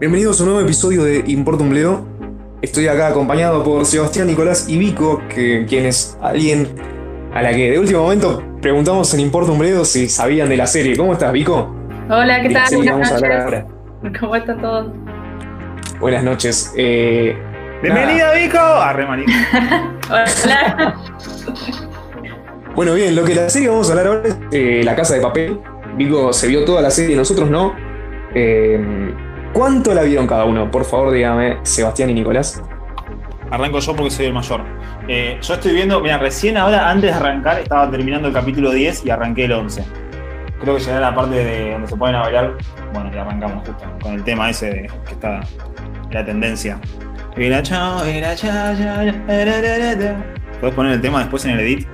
Bienvenidos a un nuevo episodio de Importa un Bledo. Estoy acá acompañado por Sebastián, Nicolás y Vico, que, quien es alguien a la que de último momento preguntamos en Importa un Bledo si sabían de la serie. ¿Cómo estás, Vico? Hola, ¿qué tal? Buenas noches. ahora. ¿Cómo están todos? Buenas noches. Eh, Bienvenida, Vico. Arre. Hola. bueno, bien, lo que la serie vamos a hablar ahora es eh, La Casa de Papel. Vico se vio toda la serie, nosotros no. Eh, ¿Cuánto la vieron cada uno? Por favor, dígame, Sebastián y Nicolás. Arranco yo porque soy el mayor. Eh, yo estoy viendo, mira, recién ahora, antes de arrancar, estaba terminando el capítulo 10 y arranqué el 11. Creo que llegué a la parte de donde se pueden bailar. Bueno, y arrancamos justo con el tema ese de, que está la tendencia. ¿Puedes poner el tema después en el edit?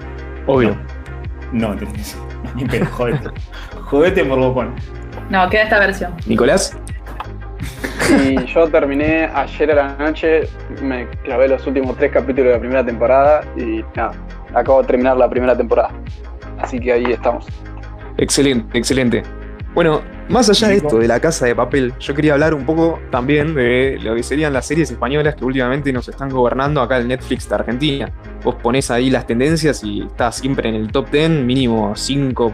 Obvio. No, tenés que ser. Ni pedo, jodete. jodete por bocón. No, queda esta versión. Nicolás. Y yo terminé ayer a la noche, me clavé los últimos tres capítulos de la primera temporada y nada, acabo de terminar la primera temporada. Así que ahí estamos. Excelente, excelente. Bueno, más allá de esto, de la casa de papel, yo quería hablar un poco también de lo que serían las series españolas que últimamente nos están gobernando acá el Netflix de Argentina. Vos ponés ahí las tendencias y estás siempre en el top 10, mínimo 5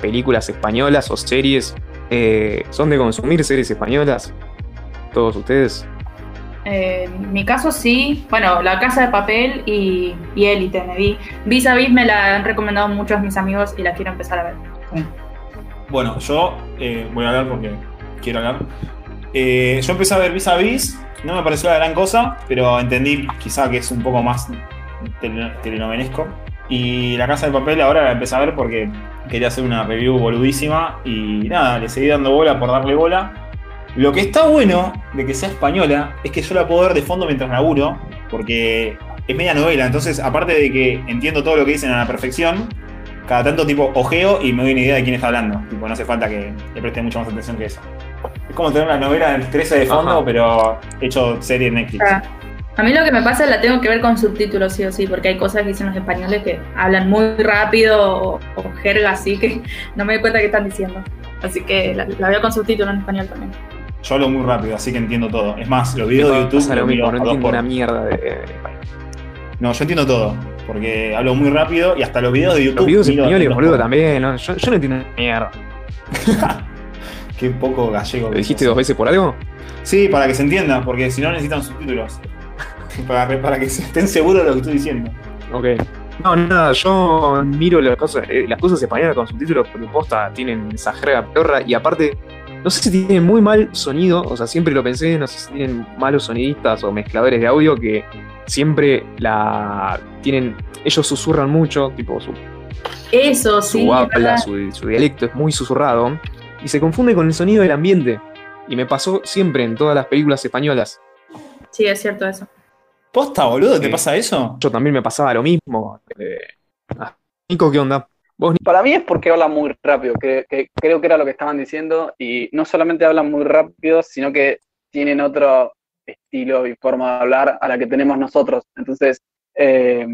películas españolas o series. Eh, ¿Son de consumir series españolas? ¿Todos ustedes? Eh, en mi caso sí. Bueno, La Casa de Papel y, y Élite me vi. Vis a Vis me la han recomendado muchos mis amigos y la quiero empezar a ver. Bueno, yo eh, voy a hablar porque quiero hablar. Eh, yo empecé a ver Vis a Vis, no me pareció la gran cosa, pero entendí quizá que es un poco más tele- telenovelesco. Y La Casa de Papel ahora la empecé a ver porque quería hacer una review boludísima y nada, le seguí dando bola por darle bola. Lo que está bueno de que sea española es que yo la puedo ver de fondo mientras laburo, porque es media novela, entonces aparte de que entiendo todo lo que dicen a la perfección, cada tanto tipo ojeo y me doy una idea de quién está hablando. Tipo, no hace falta que le preste mucha más atención que eso. Es como tener una novela del 13 de fondo, Ajá. pero hecho serie en Netflix. Ah, A mí lo que me pasa la tengo que ver con subtítulos, sí o sí, porque hay cosas que dicen los españoles que hablan muy rápido o, o jerga así que no me doy cuenta qué están diciendo. Así que la, la veo con subtítulos en español también. Yo hablo muy rápido, así que entiendo todo. Es más, los videos de YouTube lo mismo, no entiendo por- una mierda de, de español. No, yo entiendo todo, porque hablo muy rápido y hasta los videos de YouTube. Los videos españoles, boludo, también. ¿no? Yo, yo no entiendo mierda. Qué poco gallego. ¿Lo dijiste dos veces por algo? Sí, para que se entienda, porque si no necesitan subtítulos. para, para que estén seguros de lo que estoy diciendo. Ok. No, nada, yo miro las cosas, eh, las cosas españolas con subtítulos porque posta tienen esa jerga peorra y aparte, no sé si tienen muy mal sonido, o sea, siempre lo pensé, no sé si tienen malos sonidistas o mezcladores de audio que siempre la tienen, ellos susurran mucho, tipo su, Eso, su sí. habla, su, su dialecto es muy susurrado y se confunde con el sonido del ambiente. Y me pasó siempre en todas las películas españolas. Sí, es cierto eso. ¿Posta, boludo? ¿Te Sí. pasa eso? Yo también me pasaba lo mismo. Eh, ah, Nico, ¿qué onda? Vos, Para mí es porque hablan muy rápido, que, que creo que era lo que estaban diciendo, y no solamente hablan muy rápido, sino que tienen otro estilo y forma de hablar a la que tenemos nosotros. Entonces, eh,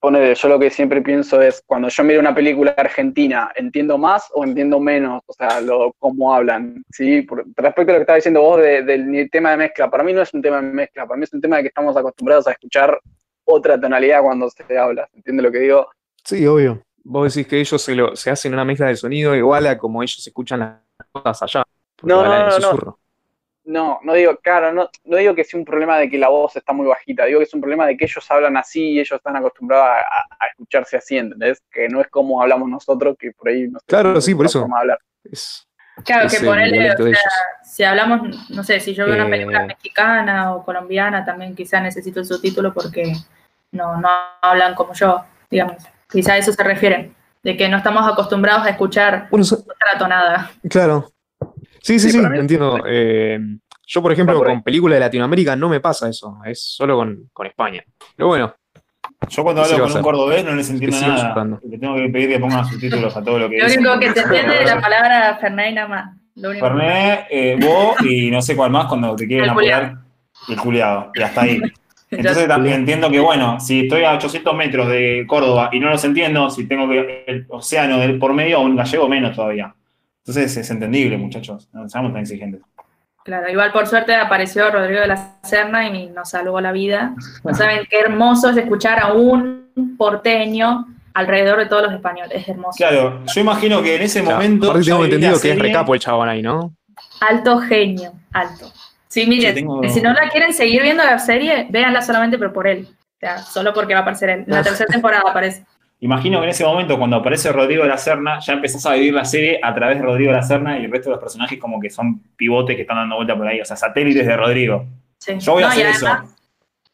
ponele, yo lo que siempre pienso es, cuando yo miro una película argentina, ¿entiendo más o entiendo menos? O sea, lo, cómo hablan, ¿sí? Por- respecto a lo que estaba diciendo vos de- del tema de mezcla, para mí no es un tema de mezcla, para mí es un tema de que estamos acostumbrados a escuchar otra tonalidad cuando se habla, ¿entiendes lo que digo? Sí, obvio. Vos decís que ellos se, lo, se hacen una mezcla de sonido igual a como ellos escuchan las cosas allá. No, no, en no, no. susurro. No, no digo, claro, no, no digo que sea un problema de que la voz está muy bajita, digo que es un problema de que ellos hablan así y ellos están acostumbrados a, a- a escucharse así, ¿entendés? Que no es como hablamos nosotros, que por ahí no Claro, sí, por eso. Es, Claro, es que ponerle, o sea, si hablamos, no sé, si yo veo una Eh. película mexicana o colombiana, también quizá necesito el subtítulo porque no, no hablan como yo, digamos. Quizá a eso se refiere, de que no estamos acostumbrados a escuchar Bueno, so- otra tonada. claro. Sí, sí, Sí, sí, entiendo. Eh, yo, por ejemplo, por con películas de Latinoamérica no me pasa eso. Es solo con, con España. Pero bueno, Yo cuando ¿Qué se hablo con un cordobés no les entiendo nada. Le tengo que pedir que pongan subtítulos a todo lo que Lo único que te entiende es la palabra y nada más. Fernet, eh, vos y no sé cuál más cuando te quieren El apoyar. Y el culiado. Y hasta ahí. Entonces también entiendo que, bueno, si estoy a 800 metros de Córdoba y no los entiendo, si tengo que el océano del por medio, un gallego menos todavía. Entonces es entendible, muchachos. No seamos tan exigentes. Claro, igual por suerte apareció Rodrigo de la Serna y nos salvó la vida. No saben qué hermoso es escuchar a un porteño alrededor de todos los españoles. Es hermoso. Claro, yo imagino que en ese momento. Aparte ya tengo entendido que es recapo el chabón ahí, ¿no? Alto genio, alto. Sí, miren, tengo- si no la quieren seguir viendo la serie, véanla solamente pero por él. O sea, solo porque va a aparecer él. En la tercera temporada aparece. Imagino que en ese momento, cuando aparece Rodrigo de la Serna, ya empezás a vivir la serie a través de Rodrigo de la Serna y el resto de los personajes como que son pivotes que están dando vuelta por ahí, o sea, satélites de Rodrigo. Sí. Yo voy a No, hacer eso.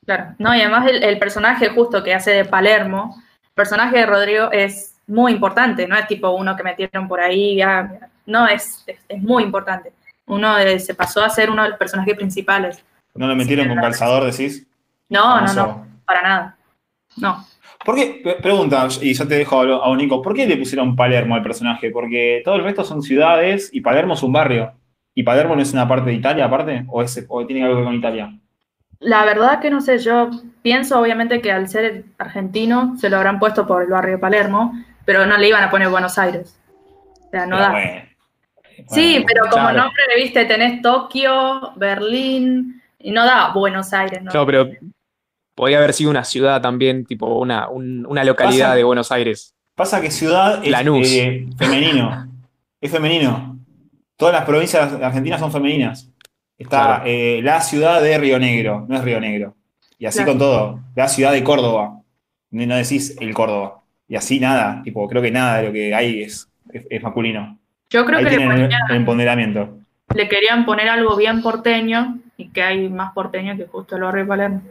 Claro, no, y además el, el personaje justo que hace de Palermo, el personaje de Rodrigo es muy importante, no es tipo uno que metieron por ahí, ya, no, es, es, es muy importante. Uno de- se pasó a ser uno de los personajes principales. ¿No lo metieron con calzador, decís? No, no, no, para nada. No. ¿Por qué? Pre- Pregunta, y ya te dejo a a Nico, ¿por qué le pusieron Palermo al personaje? Porque todo el resto son ciudades y Palermo es un barrio. ¿Y Palermo no es una parte de Italia aparte? ¿O, es, o tiene algo que ver con Italia? La verdad que no sé, yo pienso obviamente que al ser argentino se lo habrán puesto por el barrio de Palermo, pero no le iban a poner Buenos Aires. O sea, no Pero da. bueno. Sí, Bueno, pero como claro. nombre, viste, tenés Tokio, Berlín, y no da Buenos Aires, ¿no? Claro, pero podría haber sido una ciudad también, tipo una, un- una localidad Pasa- de Buenos Aires. Pasa que ciudad es Lanús. eh, femenino. es femenino. Todas las provincias argentinas son femeninas. Está Claro. eh, la ciudad de Río Negro, no es Río Negro. Y así Claro. con todo. La ciudad de Córdoba. No no decís el Córdoba. Y así nada. Tipo, creo que nada de lo que hay es, es, es masculino. Yo creo Ahí que le, ponía- el empoderamiento. le querían poner algo bien porteño y que hay más porteño que justo el barrio de Palermo.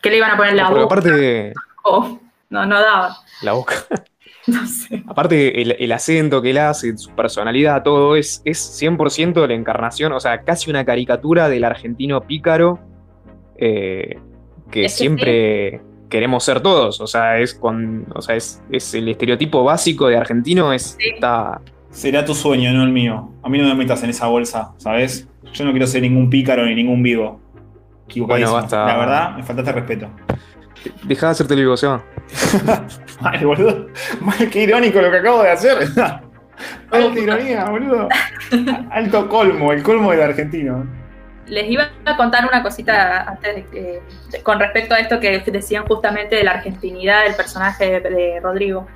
¿Qué le iban a poner la boca? aparte, Oh, no, no daba. la boca. No sé. Aparte, el, el acento que él hace, su personalidad, todo es, es 100% la encarnación, o sea, casi una caricatura del argentino pícaro eh, que Es que siempre queremos ser todos. O sea, es con. O sea, es, es el estereotipo básico de argentino, es, Sí. está. Será tu sueño, no el mío. A mí no me metas en esa bolsa, ¿sabes? Yo no quiero ser ningún pícaro ni ningún vivo. Equivocadísimo. Bueno, basta. La verdad, me faltaste respeto. Deja de hacerte el vivo, Seba. Mal, boludo. Mal, qué irónico lo que acabo de hacer. Alta ironía, boludo. Alto colmo, el colmo del argentino. Les iba a contar una cosita antes de que, de- con respecto a esto que decían justamente de la argentinidad del personaje de, de Rodrigo.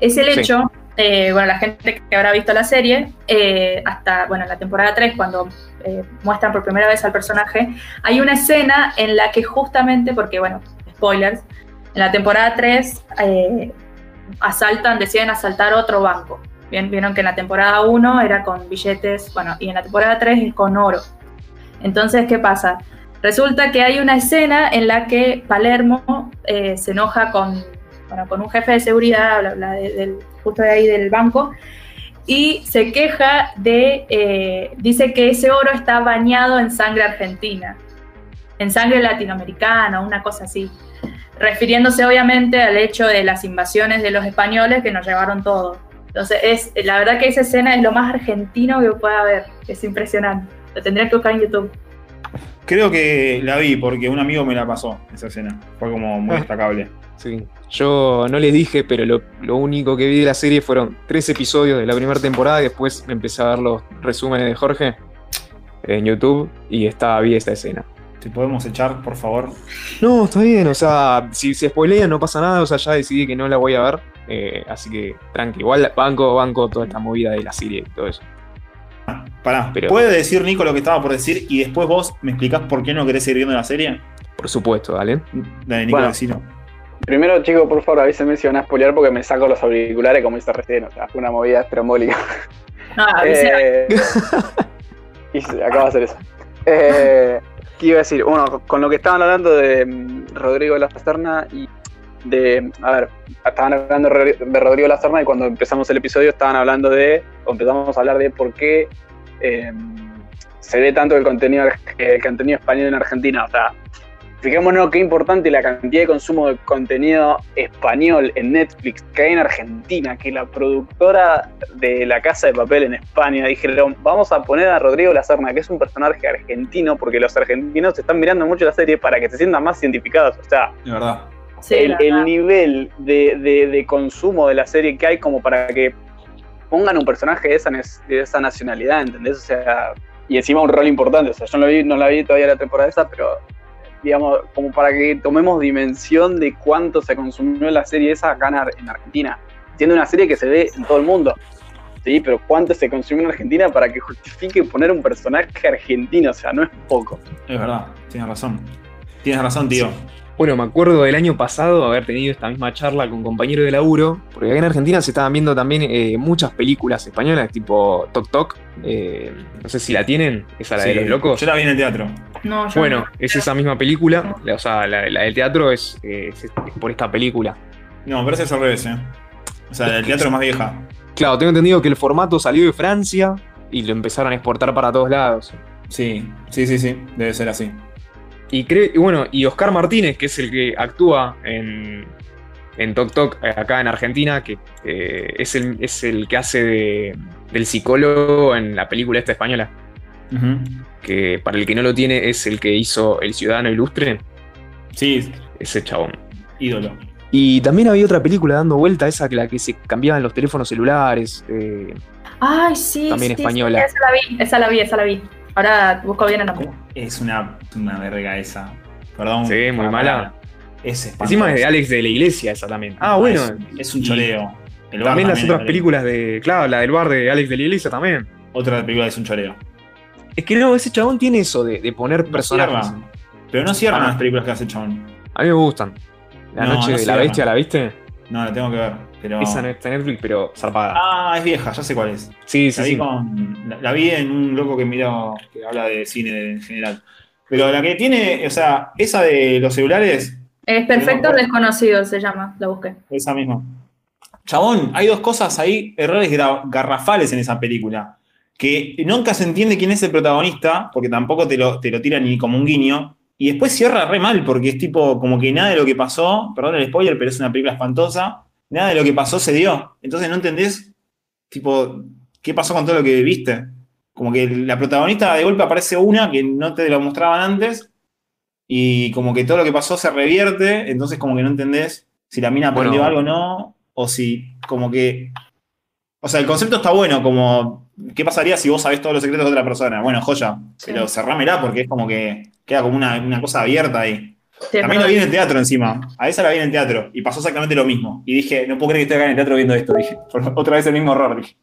Es el Sí. hecho, eh, bueno, la gente que habrá visto la serie, eh, hasta, bueno, en la temporada 3, cuando eh, muestran por primera vez al personaje, hay una escena en la que justamente, porque, bueno, spoilers, en la temporada 3 eh, asaltan, deciden asaltar otro banco. Bien, vieron que en la temporada 1 era con billetes, bueno, y en la temporada 3 es con oro. Entonces, ¿qué pasa? Resulta que hay una escena en la que Palermo se enoja con, bueno, con un jefe de seguridad, bla, bla, de- justo de ahí del banco, y se queja de, eh, dice que ese oro está bañado en sangre argentina, en sangre latinoamericana, una cosa así, refiriéndose obviamente al hecho de las invasiones de los españoles que nos llevaron todo. Entonces, es, la verdad que esa escena es lo más argentino que pueda haber, es impresionante. Lo tendría que buscar en YouTube. Creo que la vi porque un amigo me la pasó, esa escena. Fue como muy Ah. destacable. Sí. Yo no les dije, pero lo, lo único que vi de la serie fueron tres episodios de la primera temporada. Y después me empecé a ver los resúmenes de Jorge en YouTube y estaba vi esta escena. ¿Te podemos echar, por favor? No, está bien, o sea, si se spoilean no pasa nada, o sea, ya decidí que no la voy a ver. eh, así que tranqui, igual banco, banco toda esta movida de la serie y todo eso. Pará, Pero- ¿puede decir Nico lo que estaba por decir y después vos me explicás por qué no querés seguir viendo la serie? Por supuesto, dale. Dale, Nico, Bueno. decilo. Primero, chicos, por favor, avísenme si van a spoilear porque me saco los auriculares como hice recién. O sea, fue una movida estrambólica. No, avisen a- Eh, y se acaba de hacer eso. Eh, ¿Qué iba a decir? Bueno, con lo que estaban hablando de mm, Rodrigo de la Serna y de. A ver, estaban hablando de Rodri- de Rodrigo de la Serna y cuando empezamos el episodio estaban hablando de. O empezamos a hablar de por qué eh, se ve tanto el contenido, el contenido español en Argentina. O sea, fijémonos qué importante la cantidad de consumo de contenido español en Netflix que hay en Argentina, que la productora de La Casa de Papel en España dijeron, vamos a poner a Rodrigo Lazarna, que es un personaje argentino, porque los argentinos están mirando mucho la serie para que se sientan más identificados. O sea, De verdad. Sí, el, nivel de, de- de consumo de la serie que hay como para que pongan un personaje de esa, de esa nacionalidad, ¿entendés? O sea, y encima un rol importante. O sea, yo no, la vi, no la vi todavía la temporada esa, pero digamos, como para que tomemos dimensión de cuánto se consumió la serie esa acá en Argentina. Siendo una serie que se ve en todo el mundo. Sí, pero cuánto se consumió en Argentina para que justifique poner un personaje argentino, o sea, no es poco. Es verdad, tienes razón. Tienes razón, tío. Bueno, me acuerdo del año pasado haber tenido esta misma charla con compañeros de laburo, porque acá en Argentina se estaban viendo también eh, muchas películas españolas, tipo Tok Tok. eh, no sé si la tienen, esa la de los locos. Yo la vi en el teatro. No, yo Bueno, no. es esa misma película, o sea, la, la del teatro es, eh, es- es por esta película. No, me parece es al revés, ¿eh? O sea, el teatro es más vieja. Claro, tengo entendido que el formato salió de Francia y lo empezaron a exportar para todos lados. Sí, sí, sí, sí. Debe ser así. Y creo, y bueno, y Oscar Martínez, que es el que actúa en, en Tok Tok eh, acá en Argentina, que eh, es, el, es el que hace de- del psicólogo en la película esta española, que para el que no lo tiene es el que hizo El Ciudadano Ilustre, Sí, ese chabón. ídolo. Y también había otra película dando vuelta, esa que la que se cambiaban los teléfonos celulares. eh, Ay, sí. También sí, española. sí, esa la vi, esa la vi, esa la vi. Ahora busco bien el nombre. Es una, una verga esa. Perdón. Sí, muy mala. Es encima es de Alex de la Iglesia esa también. Ah, bueno. Es, es un choreo. El bar También las otras películas de. Claro, la del bar de Alex de la Iglesia también. Otra película es un choreo. Es que no, ese chabón tiene eso de, de poner No personajes. cierra. Pero no cierran Ah. las películas que hace chabón. A mí me gustan. La No, noche no de la bestia, ¿la viste? No, la tengo que ver. Pero... Esa no está en Netflix, pero zarpada. Ah, es vieja, ya sé cuál es. sí, sí, La vi, sí. con- la, la vi en un loco que mira, que habla de cine en general. Pero la que tiene, o sea, esa de los celulares, Es Perfecto No, Desconocido, se llama, la busqué. esa misma. Chabón, hay dos cosas ahí, errores garrafales en esa película. Que nunca se entiende quién es el protagonista, porque tampoco te lo, te lo tiran ni como un guiño. Y después cierra re mal, porque es tipo, como que nada de lo que pasó, perdón el spoiler, pero es una película espantosa, nada de lo que pasó se dio. Entonces no entendés, tipo, qué pasó con todo lo que viste. Como que la protagonista de golpe aparece una que no te lo mostraban antes, y como que todo lo que pasó se revierte, entonces como que no entendés si la mina aprendió Bueno. algo o no, o si como que... O sea, el concepto está bueno, como, ¿qué pasaría si vos sabés todos los secretos de otra persona? Bueno, joya, Sí. pero cerrámela porque es como que queda como una, una cosa abierta ahí. Sí, También la vi en el teatro encima, a esa la vi en el teatro, y pasó exactamente lo mismo. Y dije, no puedo creer que esté acá en el teatro viendo esto, dije, otra vez el mismo error, dije.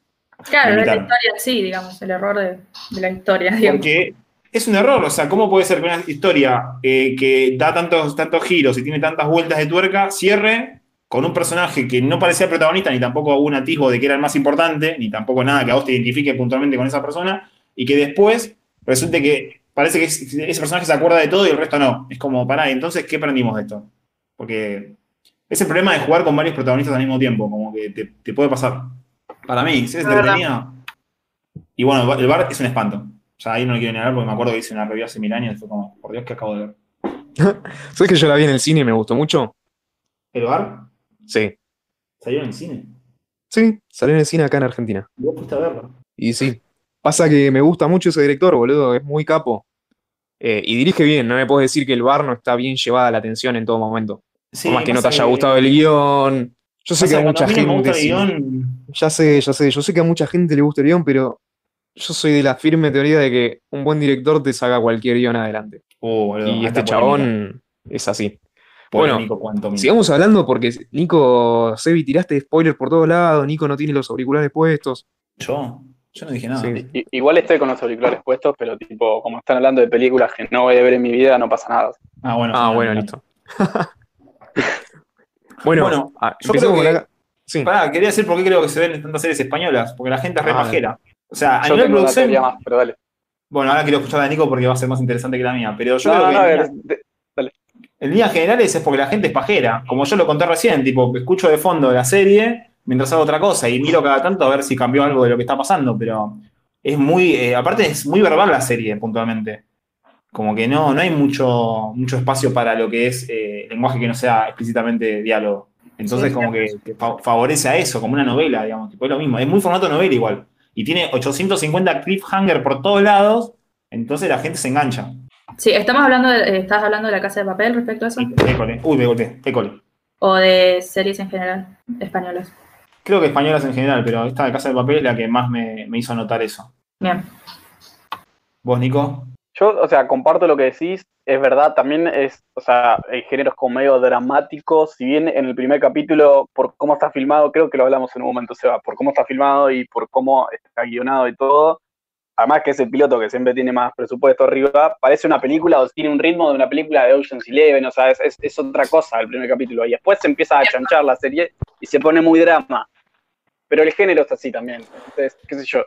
Claro, la historia sí, digamos, el error de, de la historia, digamos. Porque es un error, o sea, ¿cómo puede ser que una historia eh, que da tantos, tantos giros y tiene tantas vueltas de tuerca cierre con un personaje que no parecía el protagonista, ni tampoco un atisbo de que era el más importante, ni tampoco nada que a vos te identifique puntualmente con esa persona, y que después resulte que parece que es- ese personaje se acuerda de todo y el resto no? Es como, pará, entonces, ¿qué aprendimos de esto? Porque es el problema de jugar con varios protagonistas al mismo tiempo, como que te, te puede pasar. Para mí, si es entretenida. Y bueno, el bar es un espanto. O sea, ahí no lo quiero ni hablar porque me acuerdo que hice una review hace mil años y fue como, por Dios, que acabo de ver. ¿Sabes que yo la vi en el cine y me gustó mucho? ¿El bar? Sí. ¿Salió en el cine? Sí, salió en el cine acá en Argentina. ¿Y vos fuiste a verlo? Y sí. Pasa que me gusta mucho ese director, boludo. Es muy capo. Eh, y dirige bien. No me puedes decir que el bar no está bien llevada la atención en todo momento. Sí, Por más que no te haya gustado el guion. Yo sé que a mucha gente. el guion, Ya sé, ya sé. Yo sé que a mucha gente le gusta el guion, pero yo soy de la firme teoría de que un buen director te saca cualquier guion adelante. Oh, boludo, y este polémica. chabón es así. Bueno, Polémico. Sigamos hablando porque Nico, Sebi, tiraste spoilers por todos lados. Nico no tiene los auriculares puestos. ¿Yo? Yo no dije nada. Sí. Igual estoy con los auriculares puestos, pero tipo, como están hablando de películas que no voy a ver en mi vida, no pasa nada. Ah, bueno. Ah, bueno, listo. bueno, Bueno, ah, yo creo que- la. Sí. Pará, quería decir por qué creo que se ven tantas series españolas. Porque la gente es re Ah, pajera. O sea, a Yo nivel producción. teoría más, pero dale. Bueno, ahora quiero escuchar a Nico porque va a ser más interesante que la mía. Pero yo No, creo no, que. no, en ver, líneas- de- En líneas generales es porque la gente es pajera. Como yo lo conté recién, tipo, escucho de fondo la serie mientras hago otra cosa y miro cada tanto a ver si cambió algo de lo que está pasando. Pero es muy. eh, aparte, es muy verbal la serie, puntualmente. como que no, no hay mucho, mucho espacio para lo que es eh, lenguaje que no sea explícitamente diálogo. Entonces, Sí, como que, que fa- favorece a eso, como una novela, digamos. Tipo, es lo mismo. Es muy formato novela igual. Y tiene 850 cliffhanger por todos lados. Entonces la gente se engancha. Sí, estamos hablando de, eh, ¿estás hablando de la casa de papel respecto a eso? École. Uy, me golpeé. École. ¿O de series en general españolas? Creo que españolas en general, pero esta de Casa de Papel es la que más me, me hizo notar eso. Bien. ¿Vos, Nico? Yo, o sea, comparto lo que decís, es verdad, también es, o sea, el género es como medio dramático, si bien en el primer capítulo, por cómo está filmado, creo que lo hablamos en un momento, Seba, por cómo está filmado y por cómo está guionado y todo, además que es el piloto que siempre tiene más presupuesto arriba, parece una película o tiene un ritmo de una película de Ocean's Eleven, o sea, es, es, es otra cosa el primer capítulo, y después se empieza a chanchar la serie y se pone muy drama, pero el género está así también, entonces, qué sé yo,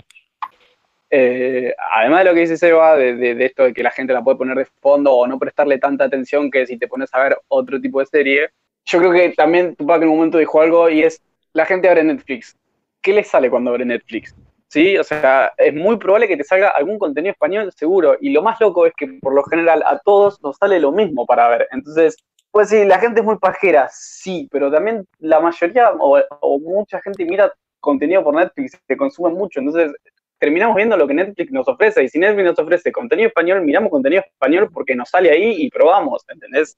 eh, además de lo que dice Seba, de, esto de que la gente la puede poner de fondo o no prestarle tanta atención que si te pones a ver otro tipo de serie, yo creo que también Tupac en un momento dijo algo y es, la gente abre Netflix. ¿Qué le sale cuando abre Netflix? ¿Sí? O sea, es muy probable que te salga algún contenido español seguro. Y lo más loco es que por lo general a todos nos sale lo mismo para ver. Entonces, pues sí, la gente es muy pajera, sí, pero también la mayoría o mucha gente mira contenido por Netflix, se consume mucho. Entonces, terminamos viendo lo que Netflix nos ofrece. Y si Netflix nos ofrece contenido español, miramos contenido español porque nos sale ahí y probamos, ¿entendés?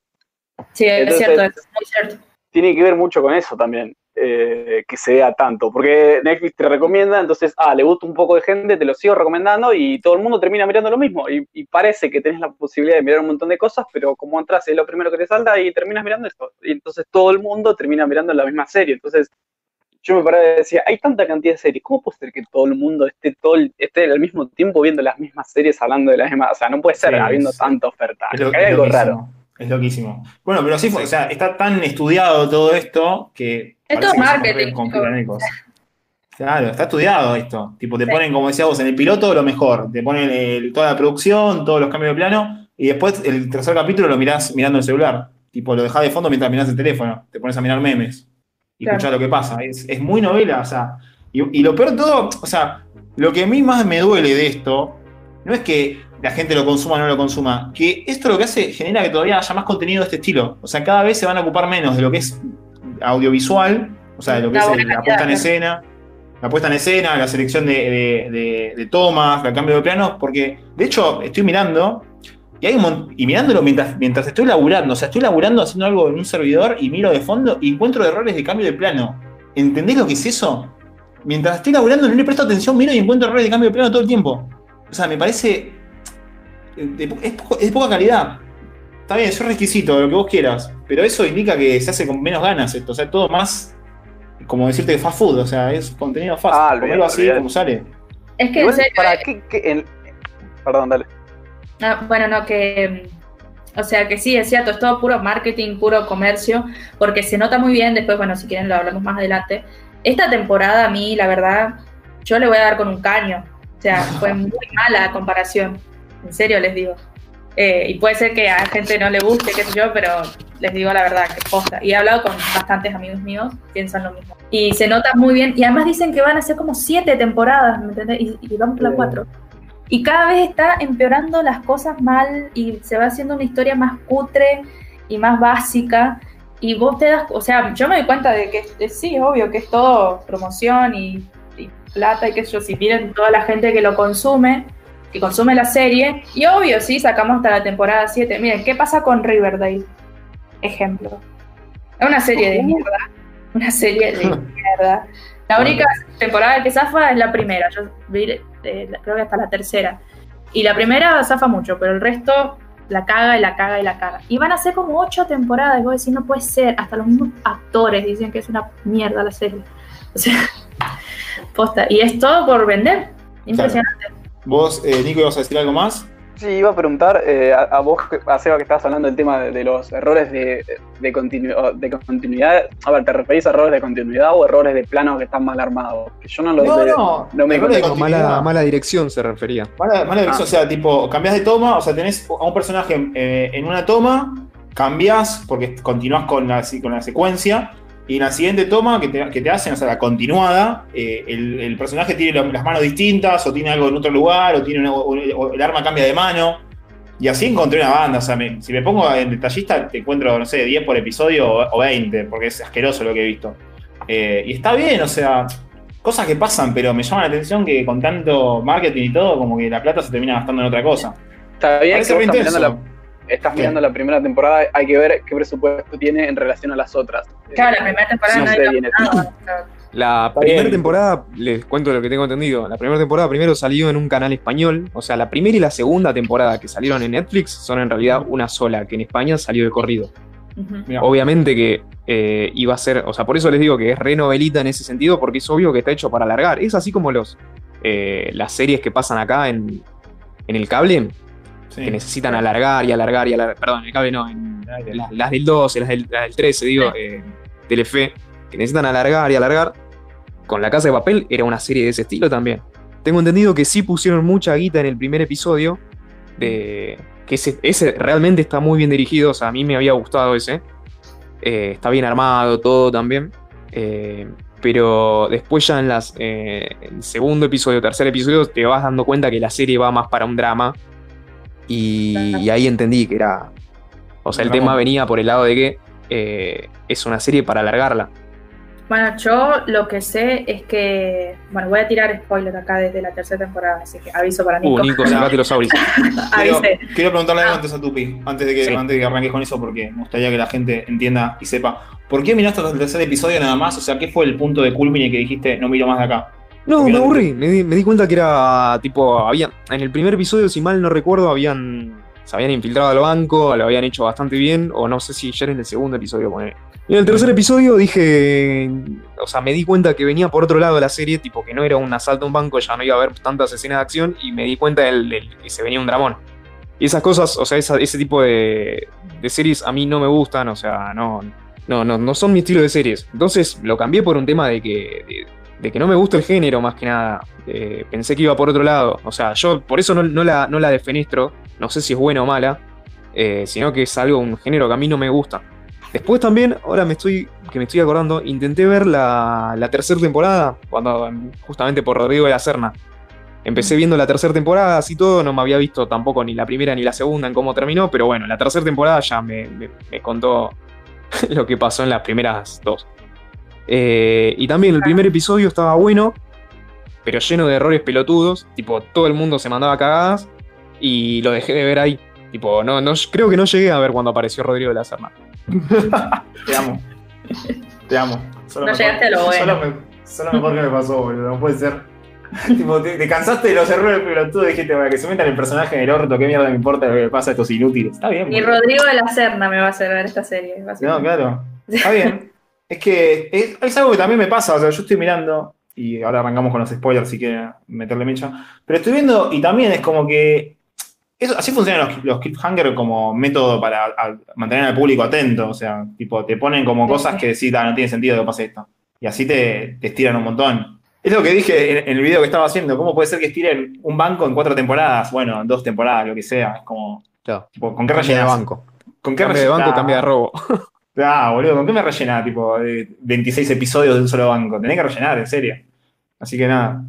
Sí, es cierto, es muy cierto. Tiene que ver mucho con eso también, eh, que se vea tanto. Porque Netflix te recomienda, entonces, ah, le gusta un poco de gente, te lo sigo recomendando y todo el mundo termina mirando lo mismo. Y, y parece que tenés la posibilidad de mirar un montón de cosas, pero como entras es lo primero que te salta y terminas mirando esto. Y entonces todo el mundo termina mirando la misma serie. Entonces, yo me paraba y decía, hay tanta cantidad de series, ¿cómo puede ser que todo el mundo esté todo el- esté al mismo tiempo viendo las mismas series, hablando de las mismas? O sea, no puede ser Sí, habiendo sí. tanta oferta. Es, lo- Hay es algo loquísimo. raro. Es loquísimo. Bueno, pero sí, fue, o sea, está tan estudiado todo esto que. Es que se marketing. Claro, está estudiado esto. Tipo, te Sí. ponen, como decía vos, en el piloto lo mejor. Te ponen el- toda la producción, todos los cambios de plano, y después el tercer capítulo lo mirás mirando el celular. Tipo, lo dejás de fondo mientras mirás el teléfono. Te pones a mirar memes y Claro. escuchás lo que pasa. Es, es muy novela, o sea. Y, y lo peor de todo, o sea, lo que a mí más me duele de esto, no es que la gente lo consuma o no lo consuma, que esto lo que hace genera que todavía haya más contenido de este estilo. O sea, cada vez se van a ocupar menos de lo que es audiovisual, o sea, de lo que La es el- la puesta en escena, la puesta en escena, la selección de, de- de- de tomas, el cambio de planos, porque de hecho estoy mirando y hay un mon- y mirándolo mientras, mientras estoy laburando, o sea, estoy laburando haciendo algo en un servidor y miro de fondo y encuentro errores de cambio de plano. ¿Entendés lo que es eso? Mientras estoy laburando no le presto atención, miro y encuentro errores de cambio de plano todo el tiempo. O sea, me parece. eh, es, poco- es poca calidad. Está bien, es un requisito, lo que vos quieras. Pero eso indica que se hace con menos ganas esto. O sea, todo más. Como decirte que fast food. O sea, es contenido fast. Ah, Comerlo así olvidate. como sale. Es que en serio, ¿para eh, qué? qué- en- Perdón, dale. No, bueno, no, que. O sea, que sí, es cierto, es todo puro marketing, puro comercio, porque se nota muy bien, después, bueno, si quieren lo hablamos más adelante. Esta temporada a mí, la verdad, yo le voy a dar con un caño. O sea, fue muy mala la comparación. En serio les digo. Eh, y puede ser que a gente no le guste, qué sé yo, pero les digo la verdad, que posta. Y he hablado con bastantes amigos míos, piensan lo mismo. Y se nota muy bien. Y además dicen que van a ser como siete temporadas, ¿me entendés? Y, y vamos por las Sí. cuatro. Y cada vez está empeorando las cosas mal y se va haciendo una historia más cutre y más básica. Y vos te das, o sea, yo me doy cuenta de que eh, sí, obvio que es todo promoción y, y plata y qué sé yo, si miren toda la gente que lo consume, que consume la serie, y obvio, sí, sacamos hasta la temporada 7. Miren, ¿qué pasa con Riverdale? Ejemplo. Es una serie de mierda. Una serie de mierda. La única temporada que zafa es la primera. Yo eh, creo que hasta la tercera. Y la primera zafa mucho, pero el resto la caga y la caga y la caga. Y van a ser como ocho temporadas. Y vos decís, no puede ser. Hasta los mismos actores dicen que es una mierda la serie. O sea, posta. Y es todo por vender. Impresionante. Vos, eh, Nico, ibas a decir algo más. Sí, iba a preguntar eh, a, a vos, a Seba, que estabas hablando del tema de, de los errores de, de, continu- de continuidad. A ver, ¿te referís a errores de continuidad o errores de planos que están mal armados? Que yo no lo No, no, no me No, mala, mala dirección se refería. Mala, mala dirección, Ah. o sea, tipo, cambias de toma, o sea, tenés a un personaje eh, en una toma, cambias porque continúas con la, con la secuencia, y en la siguiente toma que te, que te hacen, o sea, la continuada, eh, el, el personaje tiene la- las manos distintas, o tiene algo en otro lugar, o, tiene una- o- o el arma cambia de mano. Y así encontré una banda, o sea, me- si me pongo en detallista, te encuentro, no sé, 10 por episodio o, o 20, porque es asqueroso lo que he visto. Eh, y está bien, o sea, cosas que pasan, pero me llama la atención que con tanto marketing y todo, como que la plata se termina gastando en otra cosa. Está bien Parece que re vos estás intenso. mirando, la, estás ¿Qué? mirando la primera temporada, hay que ver qué presupuesto tiene en relación a las otras. Claro, la primera temporada No no sé había bien nada. La primera temporada, les cuento lo que tengo entendido. La primera temporada primero salió en un canal español. O sea, la primera y la segunda temporada que salieron en Netflix son en realidad una sola, que en España salió de corrido. Obviamente que eh, iba a ser, o sea, por eso les digo que es re novelita en ese sentido, porque es obvio que está hecho para alargar. Es así como los eh, las series que pasan acá en, en el cable, Sí. que necesitan alargar y alargar y alargar. Perdón, en el cable no, en las, las del 12, las del, las del 13, digo, eh, Telefe, que necesitan alargar y alargar. Con La Casa de Papel era una serie de ese estilo también. Tengo entendido que sí pusieron mucha guita en el primer episodio, de que ese, ese realmente está muy bien dirigido, o sea, a mí me había gustado ese. Eh, está bien armado, todo también. Eh, pero después ya en las eh, el segundo episodio, tercer episodio, te vas dando cuenta que la serie va más para un drama. Y, y ahí entendí que era. O sea, el tema venía por el lado de que eh, es una serie para alargarla. Bueno, yo lo que sé es que. Bueno, voy a tirar spoiler acá desde la tercera temporada, así que aviso para Nico. Uh, Nico, sacate los auris. Quiero, quiero preguntarle algo Ah. antes a Tupi, antes de, que, Sí. antes de que arranques con eso, porque me gustaría que la gente entienda y sepa. ¿Por qué miraste hasta el tercer episodio nada más? O sea, ¿qué fue el punto de culmine que dijiste no miro más de acá? No, me aburrí. Me di, me di cuenta que era tipo. Había, en el primer episodio, si mal no recuerdo, habían. Se habían infiltrado al banco, lo habían hecho bastante bien. O no sé si ya era en el segundo episodio. ponele. Y en el tercer episodio dije. O sea, me di cuenta que venía por otro lado de la serie, tipo que no era un asalto a un banco, ya no iba a haber tantas escenas de acción. Y me di cuenta del, del- que se venía un dramón. Y esas cosas, o sea, esa- ese tipo de, de series a mí no me gustan, o sea, no, no, no, no son mi estilo de series. Entonces lo cambié por un tema de que, de, de que no me gusta el género, más que nada. Eh, pensé que iba por otro lado. O sea, yo por eso no, no la, no la defenestro. No sé si es buena o mala. eh, sino que es algo, un género que a mí no me gusta. Después también, ahora me estoy, que me estoy acordando, intenté ver la, la tercera temporada, cuando justamente por Rodrigo de la Serna. Empecé viendo la tercera temporada, así todo, no me había visto tampoco ni la primera ni la segunda en cómo terminó, pero bueno, la tercera temporada ya me, me- me contó lo que pasó en las primeras dos. Eh, y también el primer episodio estaba bueno, pero lleno de errores pelotudos, tipo todo el mundo se mandaba cagadas y lo dejé de ver ahí. Tipo, no, no, creo que no llegué a ver cuando apareció Rodrigo de la Serna. Te amo. Te amo. Solo No llegaste a lo bueno. Solo, me- solo mejor que me pasó, boludo. No puede ser. tipo, te, te cansaste de los errores pelotudos y dijiste, bueno, que se metan el personaje en el orto, qué mierda me importa lo que le pasa a estos inútiles. Está bien, boludo. Rodrigo de la Serna me va a hacer ver esta serie. No, claro. Está bien. Es que es, es algo que también me pasa. O sea, yo estoy mirando, y ahora arrancamos con los spoilers si quieren meterle mecha. Pero estoy viendo, y también es como que. Eso, así funcionan los, los cliffhanger como método para a- mantener al público atento. O sea, tipo, te ponen como cosas que sí, ta, no tiene sentido que pase esto. Y así te, te estiran un montón. Es lo que dije en, en el video que estaba haciendo. ¿Cómo puede ser que estiren un banco en cuatro temporadas? Bueno, en dos temporadas, lo que sea. Es como. Claro. tipo, ¿Con qué Cambia de rellenas? banco. ¿Con qué Cambia de banco, rellenas? cambia de robo. Ah, boludo, ¿con qué me rellena? Tipo, de 26 episodios de un solo banco. Tenés que rellenar, en serio. Así que nada.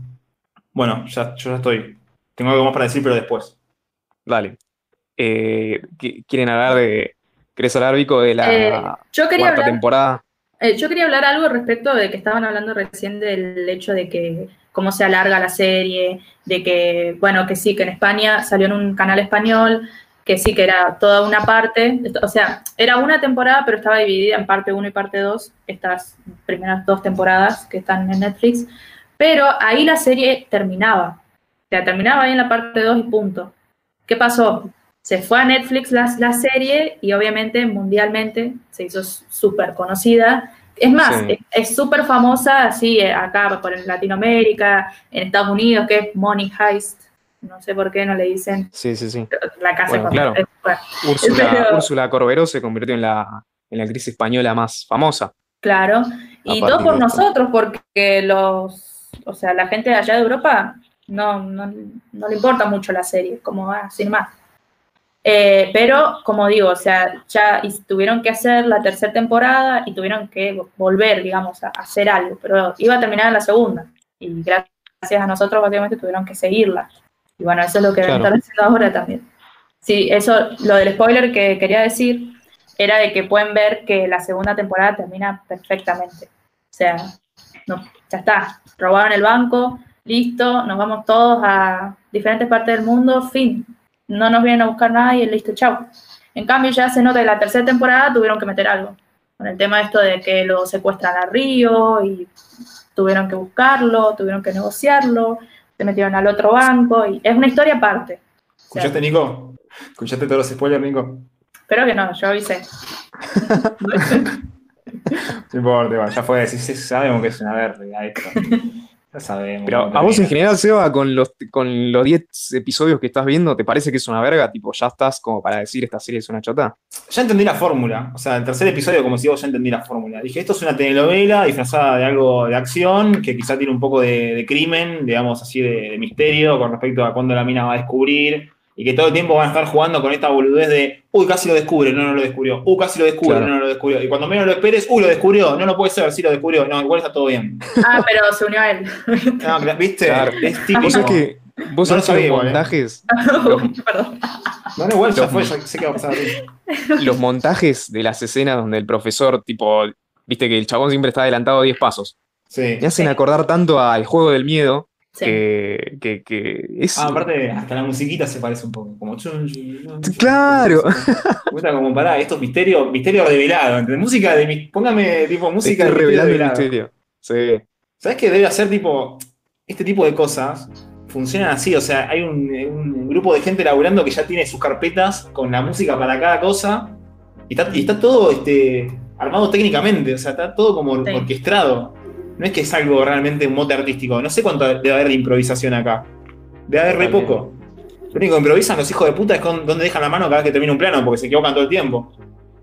Bueno, ya, yo ya estoy. Tengo algo más para decir, pero después. Dale. Eh, ¿qui- ¿Quieren hablar de. ¿Querés hablar, Vico, de la Eh, yo quería cuarta hablar temporada? Eh, yo quería hablar algo respecto de que estaban hablando recién del hecho de que cómo se alarga la serie, de que, bueno, que sí, que en España salió en un canal español, que sí, que era toda una parte, o sea, era una temporada, pero estaba dividida en parte 1 y parte 2, estas primeras dos temporadas que están en Netflix, pero ahí la serie terminaba, o sea, terminaba ahí en la parte 2 y punto. ¿Qué pasó? Se fue a Netflix la, la serie y obviamente mundialmente se hizo súper conocida. Es más, Sí. es- súper famosa así acá por Latinoamérica, en Estados Unidos, que es Money Heist. No sé por qué no le dicen Sí, sí, sí. la casa Bueno, claro. Bueno, Úrsula, Pero- Úrsula Corberó se convirtió en la, en la actriz española más famosa. Claro, y todo por nosotros, porque los, o sea, la gente de allá de Europa no, no, no le importa mucho la serie, como va, sin más. Eh, pero, como digo, o sea, ya tuvieron que hacer la tercera temporada y tuvieron que volver, digamos, a, a hacer algo, pero iba a terminar en la segunda. Y gracias a nosotros, básicamente, tuvieron que seguirla. Y bueno, eso es lo que Claro. están haciendo ahora también. Sí, eso, lo del spoiler que quería decir era de que pueden ver que la segunda temporada termina perfectamente. O sea, no, ya está, robaron el banco, listo, nos vamos todos a diferentes partes del mundo, fin. No nos vienen a buscar nadie, listo, chao. En cambio, ya se nota que la tercera temporada tuvieron que meter algo. Con el tema esto de que lo secuestran a Río y tuvieron que buscarlo, tuvieron que negociarlo, se metieron al otro banco y es una historia aparte. ¿Escuchaste, Nico? ¿Escuchaste todos los spoilers, Nico? Espero que no, yo avisé. No importa, ya fue, sí, sí, sabemos que es una verga esto. Ya sabemos. Pero a vos en general, Seba, con los, con los 10 episodios que estás viendo, ¿te parece que es una verga? Tipo, ya estás como para decir esta serie es una chota. Ya entendí la fórmula. O sea, el tercer episodio, como si vos ya entendí la fórmula. Dije, esto es una telenovela disfrazada de algo de acción, que quizá tiene un poco de, de crimen, digamos así, de, de misterio con respecto a cuándo la mina va a descubrir. Y que todo el tiempo van a estar jugando con esta boludez de, uy, casi lo descubre, no, no lo descubrió. Uy, casi lo descubre, Claro. no, no lo descubrió. Y cuando menos lo esperes, uy, lo descubrió. No, no puede ser, sí lo descubrió. No, igual está todo bien. Ah, pero se unió a él. No, ¿Viste? Claro. Es típico. Vos sabés que, vos No lo sabés que los igual, ¿eh? montajes, Perdón. No, no, igual ya Los- fue, ya sé qué va a pasar. los montajes de las escenas donde el profesor, tipo, viste que el chabón siempre está adelantado 10 pasos. Sí. Me hacen acordar tanto al juego del miedo Sí. que, que, que es. Ah, aparte, hasta la musiquita se parece un poco. Como chun, chun, chun, chun. Claro. Puta, como pará, esto es misterio, misterio revelado. ¿entendés? Música de mis- Póngame tipo música Estoy de revelando el misterio misterio. Sí. ¿Sabes que debe hacer tipo. Este tipo de cosas funcionan así? O sea, hay un, un grupo de gente laburando que ya tiene sus carpetas con la música para cada cosa. Y está, y está todo este, armado técnicamente. O sea, está todo como Sí. orquestado. No es que es algo realmente un mote artístico. No sé cuánto debe haber de improvisación acá. Debe haber re También. poco. Lo único que improvisan los hijos de puta es con dónde dejan la mano cada vez que termina un plano, porque se equivocan todo el tiempo.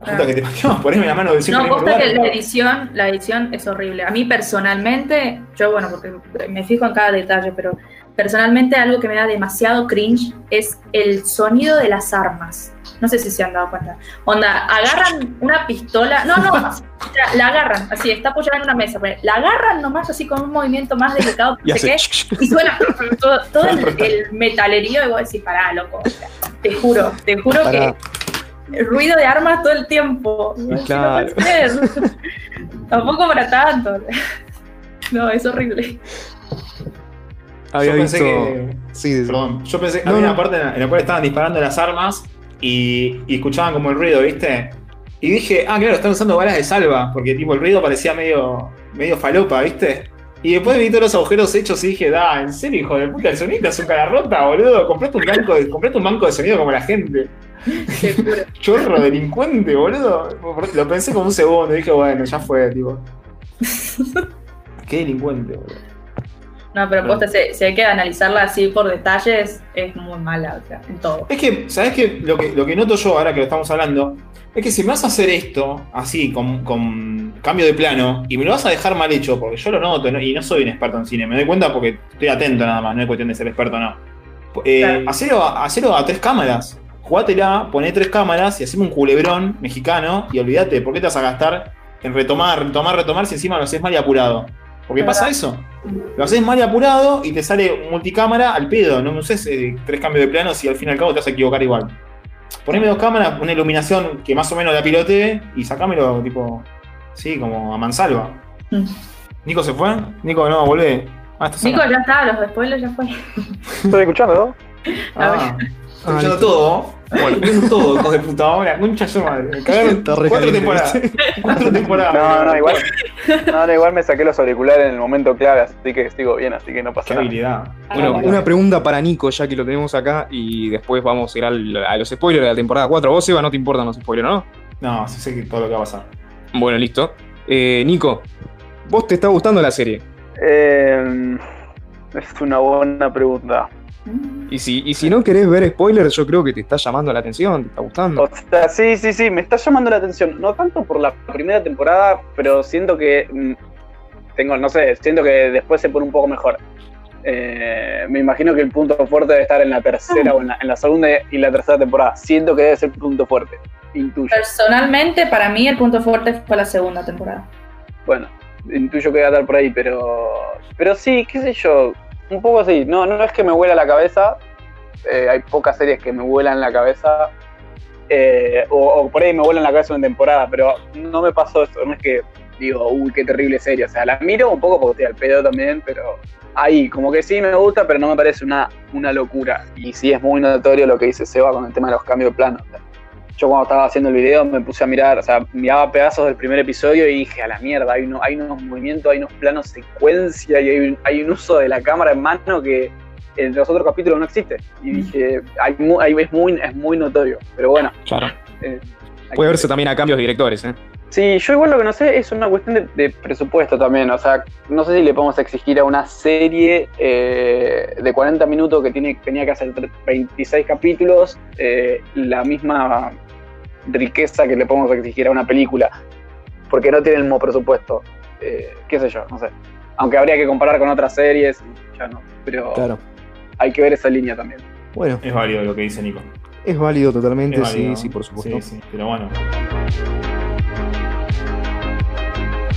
Puta Ah. que te parió, poneme la mano siempre No, posta que la edición, la edición es horrible. A mí personalmente, yo bueno, porque me fijo en cada detalle, pero personalmente algo que me da demasiado cringe es el sonido de las armas. No sé si se han dado cuenta. Onda, agarran una pistola. No, no, la agarran, así, está apoyada en una mesa. pero La agarran nomás así con un movimiento más delicado, Y no sé hace. qué, y suena todo, todo el, el metalerío y vos decís, pará, loco. o sea, te juro, te juro Pará. que el ruido de armas todo el tiempo. Claro. no. Tampoco para tanto. No, es horrible. Había Yo pensé visto. que- Sí, sí. Perdón, yo pensé que No, había no. una parte en la cual estaban disparando las armas y, y escuchaban como el ruido, ¿viste? Y dije, ah, claro, están usando balas de salva, porque tipo el ruido parecía medio, medio falopa, ¿viste? Y después vi todos los agujeros hechos y dije, da, en serio, hijo de puta, el sonido es un cara rota, boludo. Comprate un banco de, comprate un banco de sonido como la gente. Chorro, delincuente, boludo. Lo pensé como un segundo y dije, bueno, ya fue, tipo. Qué delincuente, boludo. No, pero posta, si, si hay que analizarla así por detalles, es muy mala, o sea, en todo. Es que, ¿sabes qué? Lo que, lo que noto yo ahora que lo estamos hablando, es que si me vas a hacer esto, así, con, con cambio de plano, y me lo vas a dejar mal hecho, porque yo lo noto, ¿no? y no soy un experto en cine, me doy cuenta porque estoy atento nada más, no es cuestión de ser experto o no. Eh, Claro. a- hacelo a tres cámaras. Jugátela, poné tres cámaras y haceme un culebrón mexicano y olvídate, ¿por qué te vas a gastar en retomar, retomar, retomar si encima lo haces mal y apurado? Porque Claro. pasa eso. Lo haces mal y apurado y te sale multicámara al pedo. No uses eh, tres cambios de planos y al fin y al cabo te vas a equivocar igual. Poneme dos cámaras, una iluminación que más o menos la pilotee y sacámelo tipo. Sí, como a mansalva. Mm. ¿Nico se fue? Nico, no, volvé. Ah, Nico, ya está, los spoilers ya fue. Estoy escuchando, ¿no? Ah, Ah, escuchando todo. Bueno, viendo todo, hijos de puta. Ahora, concha yo madre. Me cagaron cuatro caliente, temporadas. ¿viste? Cuatro temporadas. No, no, igual. No, no, igual me saqué los auriculares en el momento clave, así que sigo bien, así que no Qué pasa nada. habilidad. Bueno, Ah, una pregunta para Nico, ya que lo tenemos acá, y después vamos a ir al- a los spoilers de la temporada 4. Vos, Eva, no te importan los spoilers, ¿no? No, sí sé que todo lo que va a pasar. Bueno, listo. Eh, Nico, ¿vos te está gustando la serie? Eh, es una buena pregunta. Mm. Y si, y si no querés ver spoilers, yo creo que te está llamando la atención, te está gustando. O sea, sí, sí, sí, me está llamando la atención. No tanto por la primera temporada, pero siento que. mm, Tengo, no sé, siento que después se pone un poco mejor. Eh, me imagino que el punto fuerte debe estar en la tercera o en la, en la segunda y la tercera temporada. Siento que debe ser el punto fuerte. Intuyo. Personalmente, para mí el punto fuerte fue la segunda temporada. Bueno, intuyo que va a estar por ahí, pero. Pero sí, qué sé yo. Un poco así. No, no es que me huela la cabeza, eh, hay pocas series que me vuelan la cabeza, eh, o, por ahí me vuelan la cabeza una temporada, pero no me pasó eso, no es que digo, uy, qué terrible serie, o sea, la miro un poco porque estoy al pedo también, pero ahí, como que sí me gusta, pero no me parece una, una locura. Y sí es muy notorio lo que dice Seba con el tema de los cambios de plano. Yo cuando estaba haciendo el video me puse a mirar, o sea, miraba pedazos del primer episodio y dije, a la mierda, hay, hay unos movimientos, hay unos planos secuencia y hay un, hay un uso de la cámara en mano que en los otros capítulos no existe. Y dije, hay, es, muy, es muy notorio. Pero bueno. Claro. Eh, Puede verse también a cambios de directores, ¿eh? Sí, yo igual lo que no sé es una cuestión de, presupuesto también. O sea, no sé si le podemos exigir a una serie eh, de 40 minutos que tiene, tenía que hacer 26 capítulos eh, la misma riqueza que le podemos exigir a una película. Porque no tiene el mismo presupuesto. qué sé yo, no sé. Aunque habría que comparar con otras series, ya no. Pero claro hay que ver esa línea también. Bueno. Es válido lo que dice Nico. Es válido totalmente, sí, sí, por supuesto. Sí, sí, pero bueno.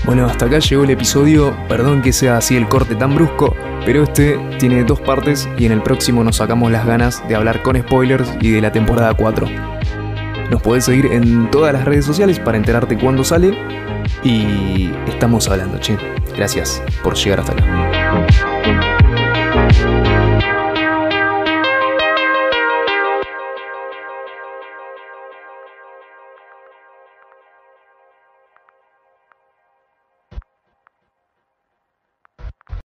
Bueno, hasta acá llegó el episodio. Perdón que sea así el corte tan brusco, pero este tiene dos partes y en el próximo nos sacamos las ganas de hablar con spoilers y de la temporada 4. Nos podés seguir en todas las redes sociales para enterarte cuándo sale. Y estamos hablando, che. Gracias por llegar hasta acá.